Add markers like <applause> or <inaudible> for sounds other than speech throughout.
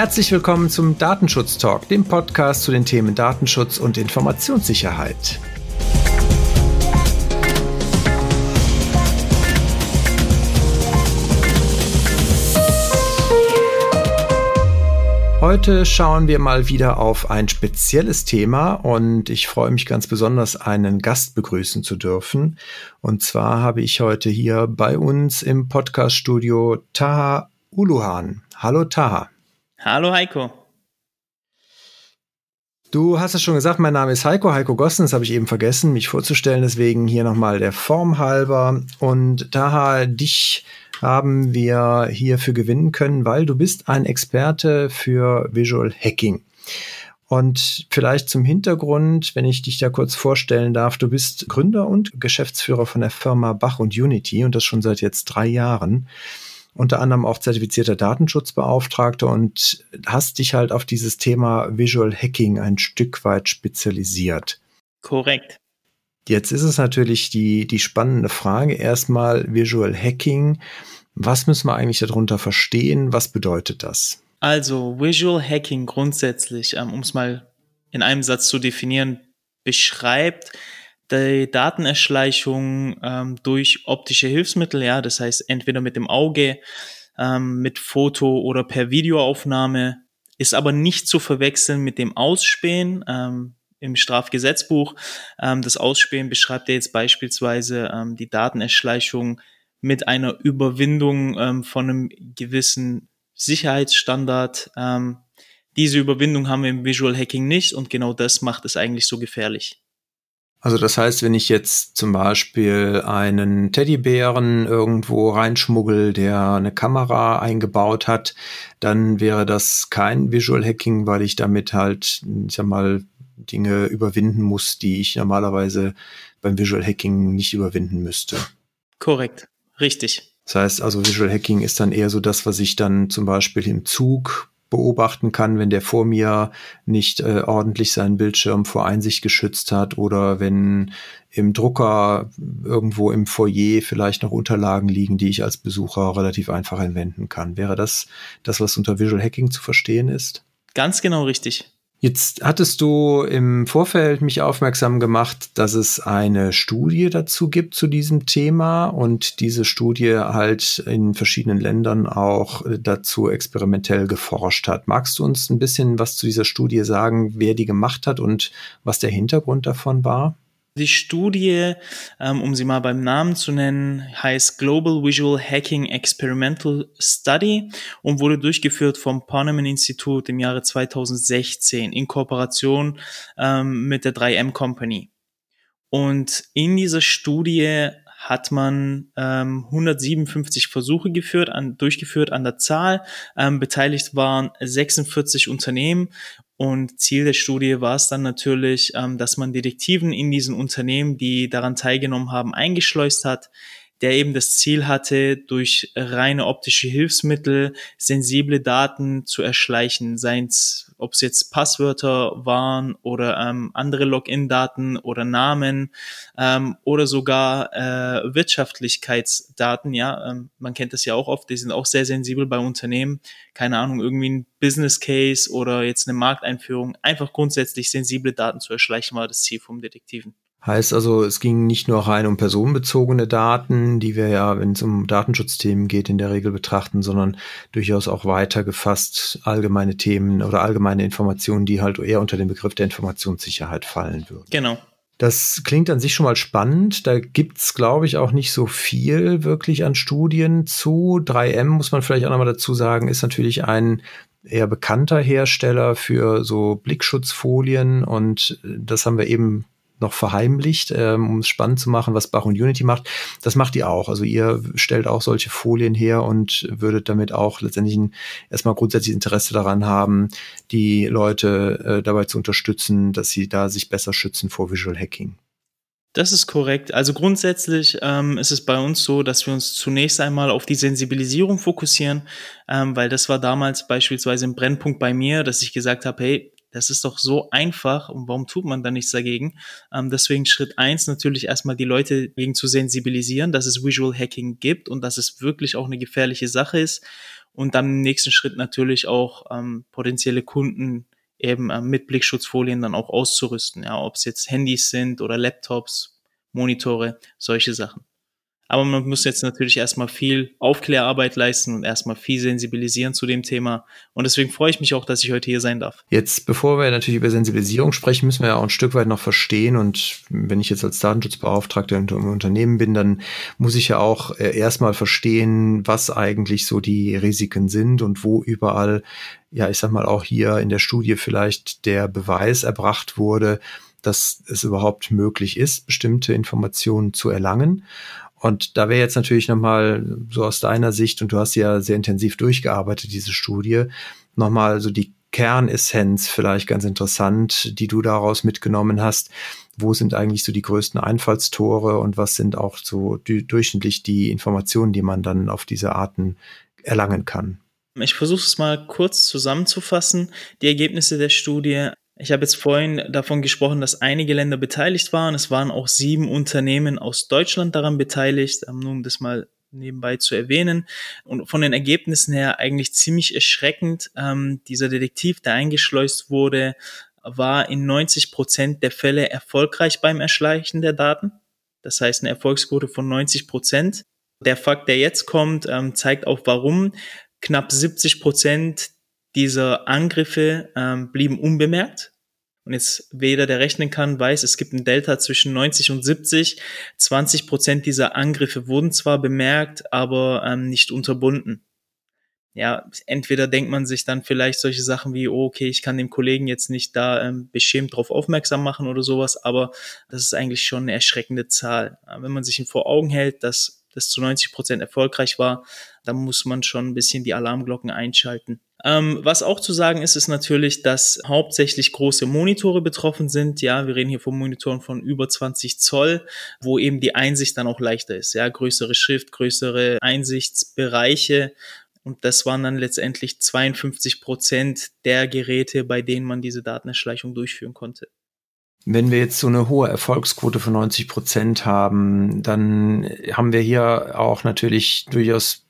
Herzlich willkommen zum Datenschutz Talk, dem Podcast zu den Themen Datenschutz und Informationssicherheit. Heute schauen wir mal wieder auf ein spezielles Thema und ich freue mich ganz besonders, einen Gast begrüßen zu dürfen. Und zwar habe ich heute hier bei uns im Podcaststudio Taha Uluhan. Hallo Taha. Hallo Heiko. Du hast es schon gesagt, mein Name ist Heiko, Heiko Gossen, das habe ich eben vergessen, mich vorzustellen, deswegen hier nochmal der Form halber. Und daher dich haben wir hierfür gewinnen können, weil du bist ein Experte für Visual Hacking. Und vielleicht zum Hintergrund, wenn ich dich da kurz vorstellen darf, du bist Gründer und Geschäftsführer von der Firma Bach und Unity und das schon seit jetzt drei Jahren unter anderem auch zertifizierter Datenschutzbeauftragter und hast dich halt auf dieses Thema Visual Hacking ein Stück weit spezialisiert. Korrekt. Jetzt ist es natürlich die, die spannende Frage erstmal Visual Hacking. Was müssen wir eigentlich darunter verstehen? Was bedeutet das? Also Visual Hacking grundsätzlich, ähm, um es mal in einem Satz zu definieren, beschreibt die Datenerschleichung ähm, durch optische Hilfsmittel, ja, das heißt entweder mit dem Auge, ähm, mit Foto oder per Videoaufnahme, ist aber nicht zu verwechseln mit dem Ausspähen ähm, im Strafgesetzbuch. Ähm, das Ausspähen beschreibt ja jetzt beispielsweise ähm, die Datenerschleichung mit einer Überwindung ähm, von einem gewissen Sicherheitsstandard. Ähm, diese Überwindung haben wir im Visual Hacking nicht und genau das macht es eigentlich so gefährlich. Also das heißt, wenn ich jetzt zum Beispiel einen Teddybären irgendwo reinschmuggel, der eine Kamera eingebaut hat, dann wäre das kein Visual Hacking, weil ich damit halt, ich sag mal, Dinge überwinden muss, die ich normalerweise beim Visual Hacking nicht überwinden müsste. Korrekt, richtig. Das heißt also, Visual Hacking ist dann eher so das, was ich dann zum Beispiel im Zug beobachten kann, wenn der vor mir nicht äh, ordentlich seinen Bildschirm vor Einsicht geschützt hat oder wenn im Drucker irgendwo im Foyer vielleicht noch Unterlagen liegen, die ich als Besucher relativ einfach anwenden kann. Wäre das das, was unter Visual Hacking zu verstehen ist? Ganz genau richtig. Jetzt hattest du im Vorfeld mich aufmerksam gemacht, dass es eine Studie dazu gibt zu diesem Thema und diese Studie halt in verschiedenen Ländern auch dazu experimentell geforscht hat. Magst du uns ein bisschen was zu dieser Studie sagen, wer die gemacht hat und was der Hintergrund davon war? Die Studie, ähm, um sie mal beim Namen zu nennen, heißt Global Visual Hacking Experimental Study und wurde durchgeführt vom Poneman Institut im Jahre 2016 in Kooperation ähm, mit der 3M Company. Und in dieser Studie hat man ähm, 157 Versuche geführt, an, durchgeführt an der Zahl. Ähm, beteiligt waren 46 Unternehmen und Ziel der Studie war es dann natürlich, ähm, dass man Detektiven in diesen Unternehmen, die daran teilgenommen haben, eingeschleust hat, der eben das Ziel hatte, durch reine optische Hilfsmittel sensible Daten zu erschleichen, seien es ob es jetzt Passwörter waren oder ähm, andere Login-Daten oder Namen ähm, oder sogar äh, Wirtschaftlichkeitsdaten. Ja, ähm, man kennt das ja auch oft. Die sind auch sehr sensibel bei Unternehmen. Keine Ahnung, irgendwie ein Business Case oder jetzt eine Markteinführung. Einfach grundsätzlich sensible Daten zu erschleichen war das Ziel vom Detektiven. Heißt also, es ging nicht nur rein um personenbezogene Daten, die wir ja, wenn es um Datenschutzthemen geht, in der Regel betrachten, sondern durchaus auch weiter gefasst allgemeine Themen oder allgemeine Informationen, die halt eher unter den Begriff der Informationssicherheit fallen würden. Genau. Das klingt an sich schon mal spannend. Da gibt's, glaube ich, auch nicht so viel wirklich an Studien zu. 3M muss man vielleicht auch nochmal dazu sagen, ist natürlich ein eher bekannter Hersteller für so Blickschutzfolien und das haben wir eben noch verheimlicht, ähm, um es spannend zu machen, was Bach und Unity macht. Das macht ihr auch. Also ihr stellt auch solche Folien her und würdet damit auch letztendlich ein, erstmal grundsätzlich Interesse daran haben, die Leute äh, dabei zu unterstützen, dass sie da sich besser schützen vor Visual Hacking. Das ist korrekt. Also grundsätzlich ähm, ist es bei uns so, dass wir uns zunächst einmal auf die Sensibilisierung fokussieren, ähm, weil das war damals beispielsweise ein Brennpunkt bei mir, dass ich gesagt habe, hey, das ist doch so einfach und warum tut man da nichts dagegen? Ähm, deswegen Schritt eins natürlich erstmal die Leute gegen zu sensibilisieren, dass es Visual Hacking gibt und dass es wirklich auch eine gefährliche Sache ist. Und dann im nächsten Schritt natürlich auch ähm, potenzielle Kunden eben äh, mit Blickschutzfolien dann auch auszurüsten. Ja, ob es jetzt Handys sind oder Laptops, Monitore, solche Sachen. Aber man muss jetzt natürlich erstmal viel Aufklärarbeit leisten und erstmal viel sensibilisieren zu dem Thema. Und deswegen freue ich mich auch, dass ich heute hier sein darf. Jetzt, bevor wir natürlich über Sensibilisierung sprechen, müssen wir ja auch ein Stück weit noch verstehen. Und wenn ich jetzt als Datenschutzbeauftragter im Unternehmen bin, dann muss ich ja auch äh, erstmal verstehen, was eigentlich so die Risiken sind und wo überall, ja, ich sag mal auch hier in der Studie vielleicht der Beweis erbracht wurde, dass es überhaupt möglich ist, bestimmte Informationen zu erlangen. Und da wäre jetzt natürlich nochmal so aus deiner Sicht, und du hast ja sehr intensiv durchgearbeitet, diese Studie, nochmal so die Kernessenz vielleicht ganz interessant, die du daraus mitgenommen hast. Wo sind eigentlich so die größten Einfallstore und was sind auch so die, durchschnittlich die Informationen, die man dann auf diese Arten erlangen kann? Ich versuche es mal kurz zusammenzufassen. Die Ergebnisse der Studie ich habe jetzt vorhin davon gesprochen, dass einige Länder beteiligt waren. Es waren auch sieben Unternehmen aus Deutschland daran beteiligt, ähm, nur um das mal nebenbei zu erwähnen. Und von den Ergebnissen her eigentlich ziemlich erschreckend. Ähm, dieser Detektiv, der eingeschleust wurde, war in 90 Prozent der Fälle erfolgreich beim Erschleichen der Daten. Das heißt eine Erfolgsquote von 90 Prozent. Der Fakt, der jetzt kommt, ähm, zeigt auch warum. Knapp 70 Prozent dieser Angriffe ähm, blieben unbemerkt. Und jetzt weder der rechnen kann, weiß, es gibt ein Delta zwischen 90 und 70. 20 Prozent dieser Angriffe wurden zwar bemerkt, aber ähm, nicht unterbunden. Ja, entweder denkt man sich dann vielleicht solche Sachen wie, oh, okay, ich kann dem Kollegen jetzt nicht da ähm, beschämt darauf aufmerksam machen oder sowas, aber das ist eigentlich schon eine erschreckende Zahl. Wenn man sich vor Augen hält, dass das zu 90 Prozent erfolgreich war, dann muss man schon ein bisschen die Alarmglocken einschalten. Ähm, was auch zu sagen ist, ist natürlich, dass hauptsächlich große Monitore betroffen sind. Ja, wir reden hier von Monitoren von über 20 Zoll, wo eben die Einsicht dann auch leichter ist. Ja, größere Schrift, größere Einsichtsbereiche. Und das waren dann letztendlich 52 Prozent der Geräte, bei denen man diese Datenerschleichung durchführen konnte. Wenn wir jetzt so eine hohe Erfolgsquote von 90 Prozent haben, dann haben wir hier auch natürlich durchaus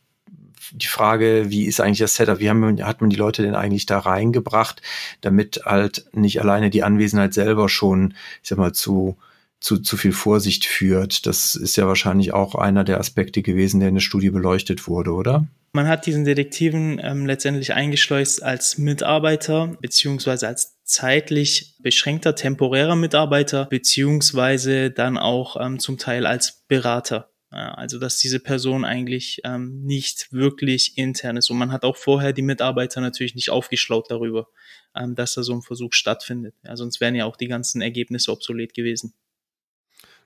die Frage, wie ist eigentlich das Setup? Wie haben, hat man die Leute denn eigentlich da reingebracht, damit halt nicht alleine die Anwesenheit selber schon, ich sag mal, zu, zu, zu viel Vorsicht führt. Das ist ja wahrscheinlich auch einer der Aspekte gewesen, der in der Studie beleuchtet wurde, oder? Man hat diesen Detektiven ähm, letztendlich eingeschleust als Mitarbeiter beziehungsweise als zeitlich beschränkter temporärer Mitarbeiter beziehungsweise dann auch ähm, zum Teil als Berater. Also dass diese Person eigentlich ähm, nicht wirklich intern ist. Und man hat auch vorher die Mitarbeiter natürlich nicht aufgeschlaut darüber, ähm, dass da so ein Versuch stattfindet. Ja, sonst wären ja auch die ganzen Ergebnisse obsolet gewesen.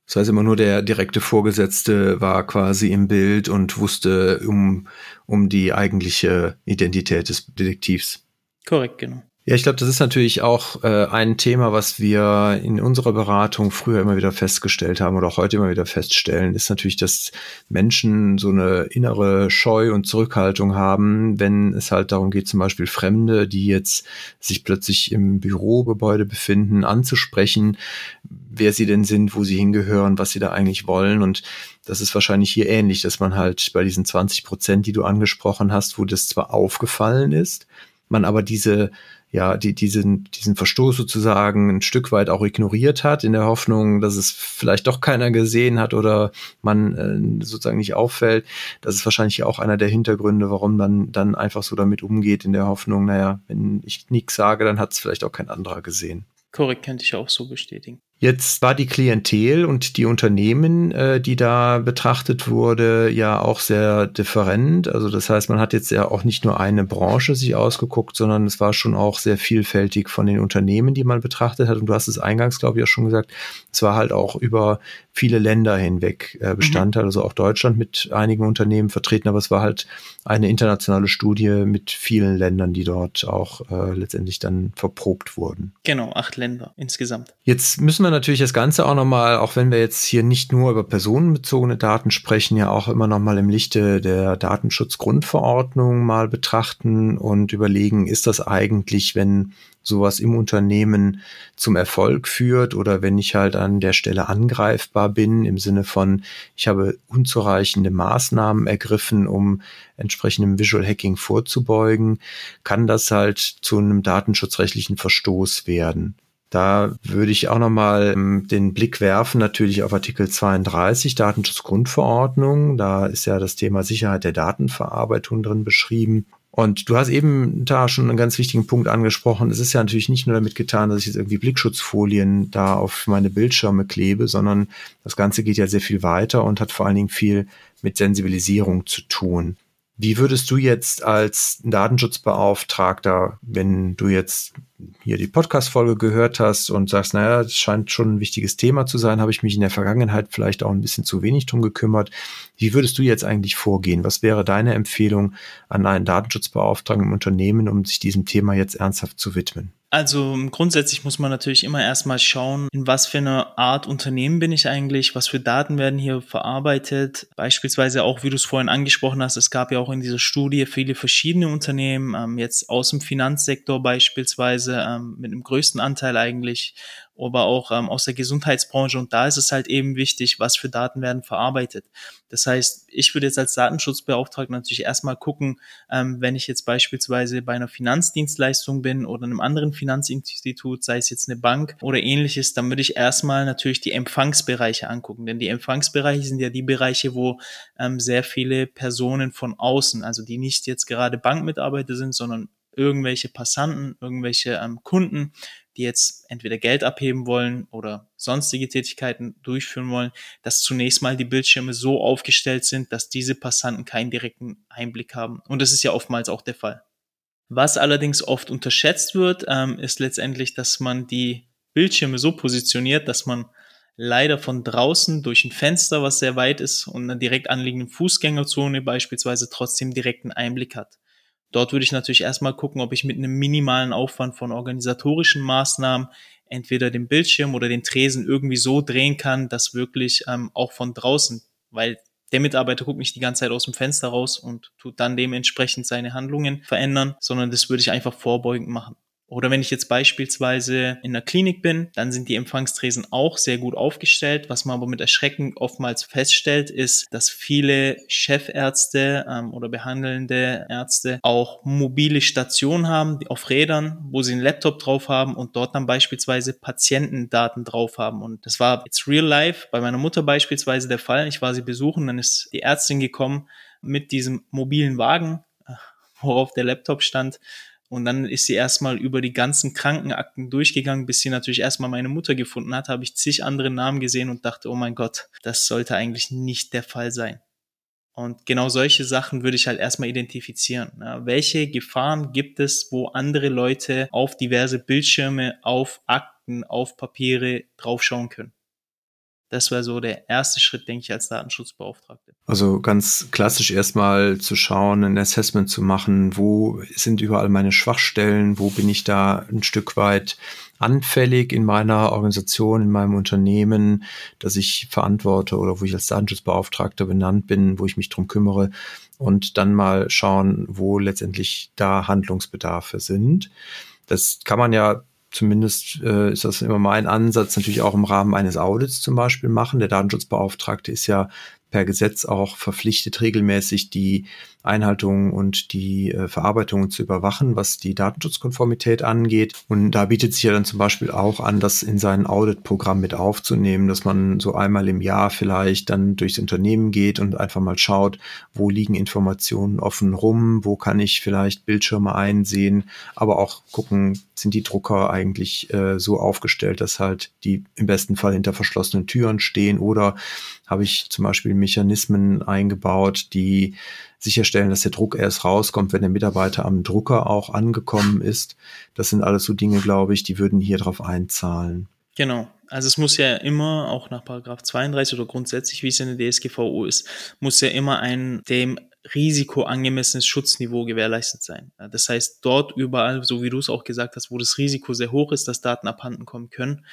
Das heißt immer nur der direkte Vorgesetzte war quasi im Bild und wusste um, um die eigentliche Identität des Detektivs. Korrekt, genau. Ja, ich glaube, das ist natürlich auch äh, ein Thema, was wir in unserer Beratung früher immer wieder festgestellt haben oder auch heute immer wieder feststellen, ist natürlich, dass Menschen so eine innere Scheu und Zurückhaltung haben, wenn es halt darum geht, zum Beispiel Fremde, die jetzt sich plötzlich im Bürogebäude befinden, anzusprechen, wer sie denn sind, wo sie hingehören, was sie da eigentlich wollen. Und das ist wahrscheinlich hier ähnlich, dass man halt bei diesen 20 Prozent, die du angesprochen hast, wo das zwar aufgefallen ist, man aber diese ja, die, diesen, diesen Verstoß sozusagen ein Stück weit auch ignoriert hat, in der Hoffnung, dass es vielleicht doch keiner gesehen hat oder man äh, sozusagen nicht auffällt. Das ist wahrscheinlich auch einer der Hintergründe, warum man dann einfach so damit umgeht, in der Hoffnung, naja, wenn ich nichts sage, dann hat es vielleicht auch kein anderer gesehen. Korrekt, könnte ich auch so bestätigen. Jetzt war die Klientel und die Unternehmen, äh, die da betrachtet wurde, ja auch sehr different. Also das heißt, man hat jetzt ja auch nicht nur eine Branche sich ausgeguckt, sondern es war schon auch sehr vielfältig von den Unternehmen, die man betrachtet hat. Und du hast es eingangs, glaube ich, auch schon gesagt, es war halt auch über viele Länder hinweg äh, Bestandteil, mhm. also auch Deutschland mit einigen Unternehmen vertreten, aber es war halt eine internationale Studie mit vielen Ländern, die dort auch äh, letztendlich dann verprobt wurden. Genau, acht Länder insgesamt. Jetzt müssen wir natürlich das Ganze auch nochmal, auch wenn wir jetzt hier nicht nur über personenbezogene Daten sprechen, ja auch immer nochmal im Lichte der Datenschutzgrundverordnung mal betrachten und überlegen, ist das eigentlich, wenn sowas im Unternehmen zum Erfolg führt oder wenn ich halt an der Stelle angreifbar bin im Sinne von, ich habe unzureichende Maßnahmen ergriffen, um entsprechendem Visual Hacking vorzubeugen, kann das halt zu einem datenschutzrechtlichen Verstoß werden. Da würde ich auch nochmal ähm, den Blick werfen, natürlich auf Artikel 32 Datenschutzgrundverordnung. Da ist ja das Thema Sicherheit der Datenverarbeitung drin beschrieben. Und du hast eben da schon einen ganz wichtigen Punkt angesprochen. Es ist ja natürlich nicht nur damit getan, dass ich jetzt irgendwie Blickschutzfolien da auf meine Bildschirme klebe, sondern das Ganze geht ja sehr viel weiter und hat vor allen Dingen viel mit Sensibilisierung zu tun. Wie würdest du jetzt als Datenschutzbeauftragter, wenn du jetzt hier die Podcast-Folge gehört hast und sagst, naja, das scheint schon ein wichtiges Thema zu sein, habe ich mich in der Vergangenheit vielleicht auch ein bisschen zu wenig drum gekümmert. Wie würdest du jetzt eigentlich vorgehen? Was wäre deine Empfehlung an einen Datenschutzbeauftragten im Unternehmen, um sich diesem Thema jetzt ernsthaft zu widmen? Also grundsätzlich muss man natürlich immer erstmal schauen, in was für eine Art Unternehmen bin ich eigentlich, was für Daten werden hier verarbeitet. Beispielsweise auch, wie du es vorhin angesprochen hast, es gab ja auch in dieser Studie viele verschiedene Unternehmen, ähm, jetzt aus dem Finanzsektor beispielsweise, ähm, mit dem größten Anteil eigentlich aber auch ähm, aus der Gesundheitsbranche. Und da ist es halt eben wichtig, was für Daten werden verarbeitet. Das heißt, ich würde jetzt als Datenschutzbeauftragter natürlich erstmal gucken, ähm, wenn ich jetzt beispielsweise bei einer Finanzdienstleistung bin oder einem anderen Finanzinstitut, sei es jetzt eine Bank oder ähnliches, dann würde ich erstmal natürlich die Empfangsbereiche angucken. Denn die Empfangsbereiche sind ja die Bereiche, wo ähm, sehr viele Personen von außen, also die nicht jetzt gerade Bankmitarbeiter sind, sondern irgendwelche Passanten, irgendwelche ähm, Kunden, die jetzt entweder Geld abheben wollen oder sonstige Tätigkeiten durchführen wollen, dass zunächst mal die Bildschirme so aufgestellt sind, dass diese Passanten keinen direkten Einblick haben. Und das ist ja oftmals auch der Fall. Was allerdings oft unterschätzt wird, ähm, ist letztendlich, dass man die Bildschirme so positioniert, dass man leider von draußen durch ein Fenster, was sehr weit ist und einer direkt anliegenden Fußgängerzone beispielsweise trotzdem direkten Einblick hat. Dort würde ich natürlich erstmal gucken, ob ich mit einem minimalen Aufwand von organisatorischen Maßnahmen entweder den Bildschirm oder den Tresen irgendwie so drehen kann, dass wirklich ähm, auch von draußen, weil der Mitarbeiter guckt nicht die ganze Zeit aus dem Fenster raus und tut dann dementsprechend seine Handlungen verändern, sondern das würde ich einfach vorbeugend machen. Oder wenn ich jetzt beispielsweise in der Klinik bin, dann sind die Empfangstresen auch sehr gut aufgestellt. Was man aber mit Erschrecken oftmals feststellt, ist, dass viele Chefärzte ähm, oder behandelnde Ärzte auch mobile Stationen haben, auf Rädern, wo sie einen Laptop drauf haben und dort dann beispielsweise Patientendaten drauf haben. Und das war jetzt real life bei meiner Mutter beispielsweise der Fall. Ich war sie besuchen, dann ist die Ärztin gekommen mit diesem mobilen Wagen, <laughs> worauf der Laptop stand und dann ist sie erstmal über die ganzen Krankenakten durchgegangen, bis sie natürlich erstmal meine Mutter gefunden hat, habe ich zig andere Namen gesehen und dachte, oh mein Gott, das sollte eigentlich nicht der Fall sein. Und genau solche Sachen würde ich halt erstmal identifizieren. Ja, welche Gefahren gibt es, wo andere Leute auf diverse Bildschirme, auf Akten, auf Papiere draufschauen können? Das wäre so der erste Schritt, denke ich, als Datenschutzbeauftragte. Also ganz klassisch erstmal zu schauen, ein Assessment zu machen, wo sind überall meine Schwachstellen, wo bin ich da ein Stück weit anfällig in meiner Organisation, in meinem Unternehmen, dass ich verantworte oder wo ich als Datenschutzbeauftragter benannt bin, wo ich mich drum kümmere und dann mal schauen, wo letztendlich da Handlungsbedarfe sind. Das kann man ja zumindest äh, ist das immer mein Ansatz, natürlich auch im Rahmen eines Audits zum Beispiel machen. Der Datenschutzbeauftragte ist ja per Gesetz auch verpflichtet, regelmäßig die Einhaltung und die äh, Verarbeitung zu überwachen, was die Datenschutzkonformität angeht. Und da bietet sich ja dann zum Beispiel auch an, das in sein Auditprogramm mit aufzunehmen, dass man so einmal im Jahr vielleicht dann durchs Unternehmen geht und einfach mal schaut, wo liegen Informationen offen rum, wo kann ich vielleicht Bildschirme einsehen, aber auch gucken, sind die Drucker eigentlich äh, so aufgestellt, dass halt die im besten Fall hinter verschlossenen Türen stehen oder habe ich zum Beispiel Mechanismen eingebaut, die sicherstellen, dass der Druck erst rauskommt, wenn der Mitarbeiter am Drucker auch angekommen ist. Das sind alles so Dinge, glaube ich, die würden hier drauf einzahlen. Genau. Also es muss ja immer, auch nach Paragraph 32 oder grundsätzlich, wie es in der DSGVO ist, muss ja immer ein dem Risiko angemessenes Schutzniveau gewährleistet sein. Das heißt, dort überall, so wie du es auch gesagt hast, wo das Risiko sehr hoch ist, dass Daten abhanden kommen können,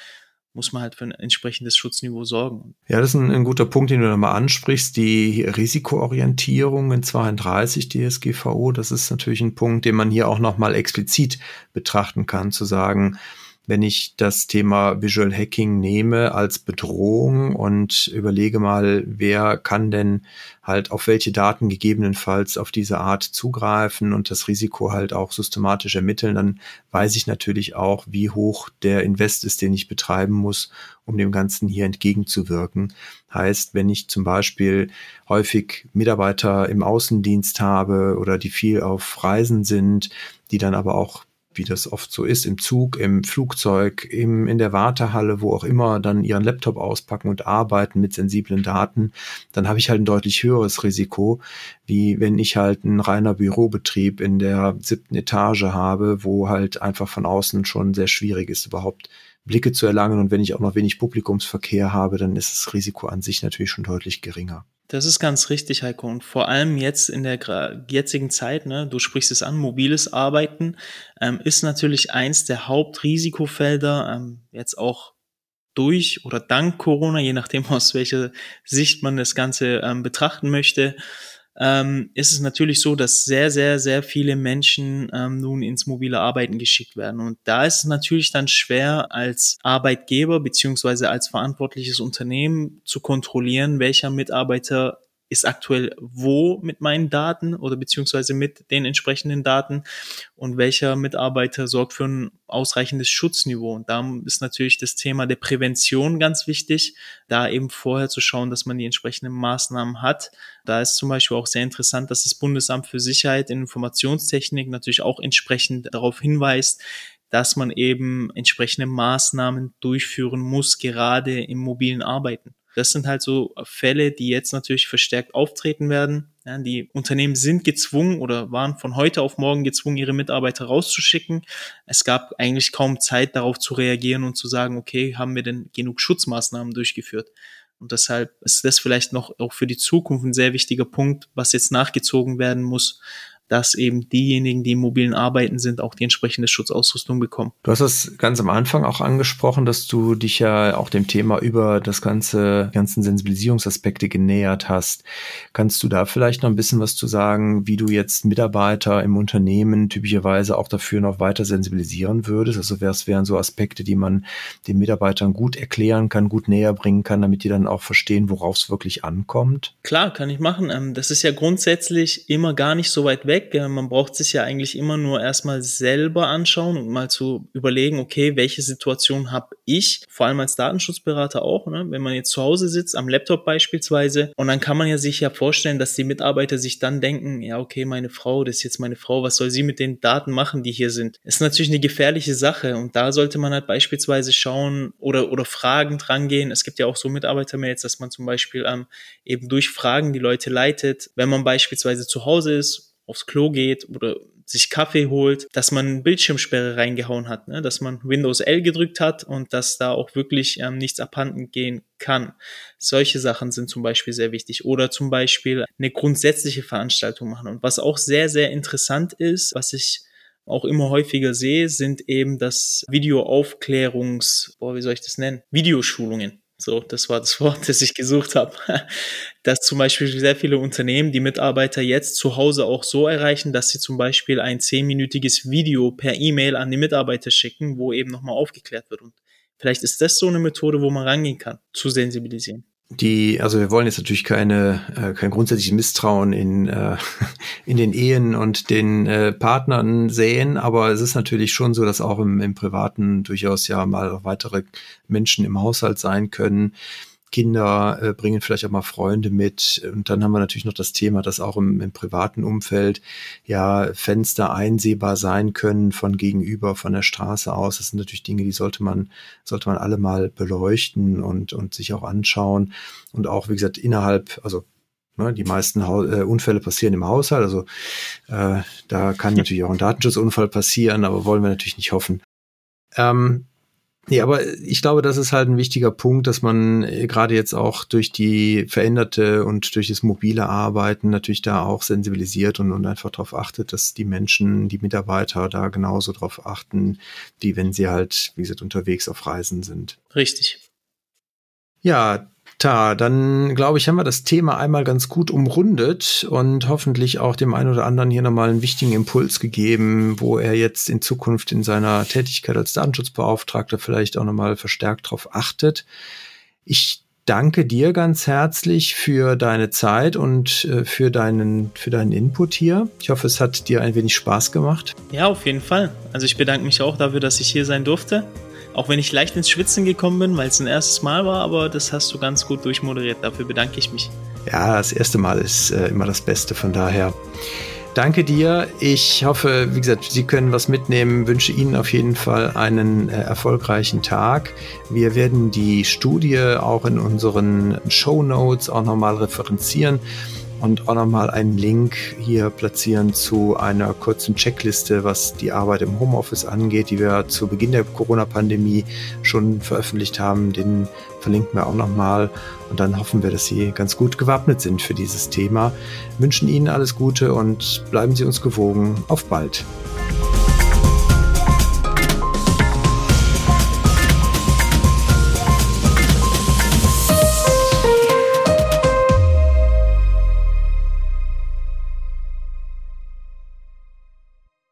muss man halt für ein entsprechendes Schutzniveau sorgen. Ja, das ist ein, ein guter Punkt, den du nochmal ansprichst. Die Risikoorientierung in 32 DSGVO, das ist natürlich ein Punkt, den man hier auch nochmal explizit betrachten kann, zu sagen, wenn ich das Thema Visual Hacking nehme als Bedrohung und überlege mal, wer kann denn halt auf welche Daten gegebenenfalls auf diese Art zugreifen und das Risiko halt auch systematisch ermitteln, dann weiß ich natürlich auch, wie hoch der Invest ist, den ich betreiben muss, um dem Ganzen hier entgegenzuwirken. Heißt, wenn ich zum Beispiel häufig Mitarbeiter im Außendienst habe oder die viel auf Reisen sind, die dann aber auch wie das oft so ist, im Zug, im Flugzeug, im, in der Wartehalle, wo auch immer, dann ihren Laptop auspacken und arbeiten mit sensiblen Daten, dann habe ich halt ein deutlich höheres Risiko, wie wenn ich halt ein reiner Bürobetrieb in der siebten Etage habe, wo halt einfach von außen schon sehr schwierig ist, überhaupt Blicke zu erlangen. Und wenn ich auch noch wenig Publikumsverkehr habe, dann ist das Risiko an sich natürlich schon deutlich geringer. Das ist ganz richtig, Heiko. Und vor allem jetzt in der jetzigen Zeit, ne, du sprichst es an, mobiles Arbeiten ähm, ist natürlich eins der Hauptrisikofelder, ähm, jetzt auch durch oder dank Corona, je nachdem <laughs> aus welcher Sicht man das Ganze ähm, betrachten möchte, ähm, ist es natürlich so, dass sehr, sehr, sehr viele Menschen ähm, nun ins mobile Arbeiten geschickt werden. Und da ist es natürlich dann schwer, als Arbeitgeber beziehungsweise als verantwortliches Unternehmen zu kontrollieren, welcher Mitarbeiter ist aktuell wo mit meinen Daten oder beziehungsweise mit den entsprechenden Daten und welcher Mitarbeiter sorgt für ein ausreichendes Schutzniveau. Und da ist natürlich das Thema der Prävention ganz wichtig, da eben vorher zu schauen, dass man die entsprechenden Maßnahmen hat. Da ist zum Beispiel auch sehr interessant, dass das Bundesamt für Sicherheit in Informationstechnik natürlich auch entsprechend darauf hinweist, dass man eben entsprechende Maßnahmen durchführen muss, gerade im mobilen Arbeiten. Das sind halt so Fälle, die jetzt natürlich verstärkt auftreten werden. Ja, die Unternehmen sind gezwungen oder waren von heute auf morgen gezwungen, ihre Mitarbeiter rauszuschicken. Es gab eigentlich kaum Zeit darauf zu reagieren und zu sagen, okay, haben wir denn genug Schutzmaßnahmen durchgeführt? Und deshalb ist das vielleicht noch auch für die Zukunft ein sehr wichtiger Punkt, was jetzt nachgezogen werden muss, dass eben diejenigen, die im mobilen Arbeiten sind, auch die entsprechende Schutzausrüstung bekommen. Du hast das ganz am Anfang auch angesprochen, dass du dich ja auch dem Thema über das ganze, ganzen Sensibilisierungsaspekte genähert hast. Kannst du da vielleicht noch ein bisschen was zu sagen, wie du jetzt Mitarbeiter im Unternehmen typischerweise auch dafür noch weiter sensibilisieren würdest? Also was wären so Aspekte, die man den Mitarbeitern gut erklären kann, gut näher bringen kann, damit die dann auch verstehen, worauf es wirklich ankommt? Klar, kann ich machen. Ähm, das ist ja grundsätzlich immer gar nicht so weit weg weg. Man braucht sich ja eigentlich immer nur erstmal selber anschauen und mal zu überlegen, okay, welche Situation habe ich, vor allem als Datenschutzberater auch, ne? wenn man jetzt zu Hause sitzt, am Laptop beispielsweise, und dann kann man ja sich ja vorstellen, dass die Mitarbeiter sich dann denken, ja, okay, meine Frau, das ist jetzt meine Frau, was soll sie mit den Daten machen, die hier sind? Das ist natürlich eine gefährliche Sache und da sollte man halt beispielsweise schauen oder, oder Fragen drangehen. Es gibt ja auch so Mitarbeitermails, dass man zum Beispiel ähm, eben durch Fragen die Leute leitet. Wenn man beispielsweise zu Hause ist aufs Klo geht oder sich Kaffee holt, dass man Bildschirmsperre reingehauen hat, ne? dass man Windows L gedrückt hat und dass da auch wirklich ähm, nichts abhanden gehen kann. Solche Sachen sind zum Beispiel sehr wichtig. Oder zum Beispiel eine grundsätzliche Veranstaltung machen. Und was auch sehr, sehr interessant ist, was ich auch immer häufiger sehe, sind eben das Videoaufklärungs, boah, wie soll ich das nennen? Videoschulungen. So, das war das Wort, <laughs> das ich gesucht habe. Dass zum Beispiel sehr viele Unternehmen die Mitarbeiter jetzt zu Hause auch so erreichen, dass sie zum Beispiel ein zehnminütiges Video per E-Mail an die Mitarbeiter schicken, wo eben nochmal aufgeklärt wird. Und vielleicht ist das so eine Methode, wo man rangehen kann, zu sensibilisieren die, also wir wollen jetzt natürlich keine, äh, kein grundsätzliches Misstrauen in, äh, <laughs> in den Ehen und den äh, Partnern sehen, aber es ist natürlich schon so, dass auch im, im Privaten durchaus ja mal weitere Menschen im Haushalt sein können, Kinder äh, bringen vielleicht auch mal Freunde mit. Und dann haben wir natürlich noch das Thema, dass auch im, im privaten Umfeld ja Fenster einsehbar sein können von gegenüber, von der Straße aus. Das sind natürlich Dinge, die sollte man, sollte man alle mal beleuchten und, und sich auch anschauen. Und auch, wie gesagt, innerhalb, also ne, die meisten äh, Unfälle passieren im Haushalt. Also äh, da kann natürlich auch ein Datenschutzunfall passieren, aber wollen wir natürlich nicht hoffen. Ähm, Nee, aber ich glaube, das ist halt ein wichtiger Punkt, dass man äh, gerade jetzt auch durch die veränderte und durch das mobile Arbeiten natürlich da auch sensibilisiert und, und einfach darauf achtet, dass die Menschen, die Mitarbeiter da genauso darauf achten, wie wenn sie halt, wie gesagt, unterwegs auf Reisen sind. Richtig. Ja, Ta, dann glaube ich, haben wir das Thema einmal ganz gut umrundet und hoffentlich auch dem einen oder anderen hier nochmal einen wichtigen Impuls gegeben, wo er jetzt in Zukunft in seiner Tätigkeit als Datenschutzbeauftragter vielleicht auch nochmal verstärkt darauf achtet. Ich danke dir ganz herzlich für deine Zeit und äh, für deinen, für deinen Input hier. Ich hoffe, es hat dir ein wenig Spaß gemacht. Ja, auf jeden Fall. Also ich bedanke mich auch dafür, dass ich hier sein durfte. Auch wenn ich leicht ins Schwitzen gekommen bin, weil es ein erstes Mal war, aber das hast du ganz gut durchmoderiert. Dafür bedanke ich mich. Ja, das erste Mal ist äh, immer das Beste, von daher. Danke dir. Ich hoffe, wie gesagt, Sie können was mitnehmen. Wünsche Ihnen auf jeden Fall einen äh, erfolgreichen Tag. Wir werden die Studie auch in unseren Show Notes auch nochmal referenzieren und auch nochmal einen Link hier platzieren zu einer kurzen Checkliste, was die Arbeit im Homeoffice angeht, die wir zu Beginn der Corona-Pandemie schon veröffentlicht haben. Den verlinken wir auch nochmal und dann hoffen wir, dass Sie ganz gut gewappnet sind für dieses Thema. Wünschen Ihnen alles Gute und bleiben Sie uns gewogen. Auf bald.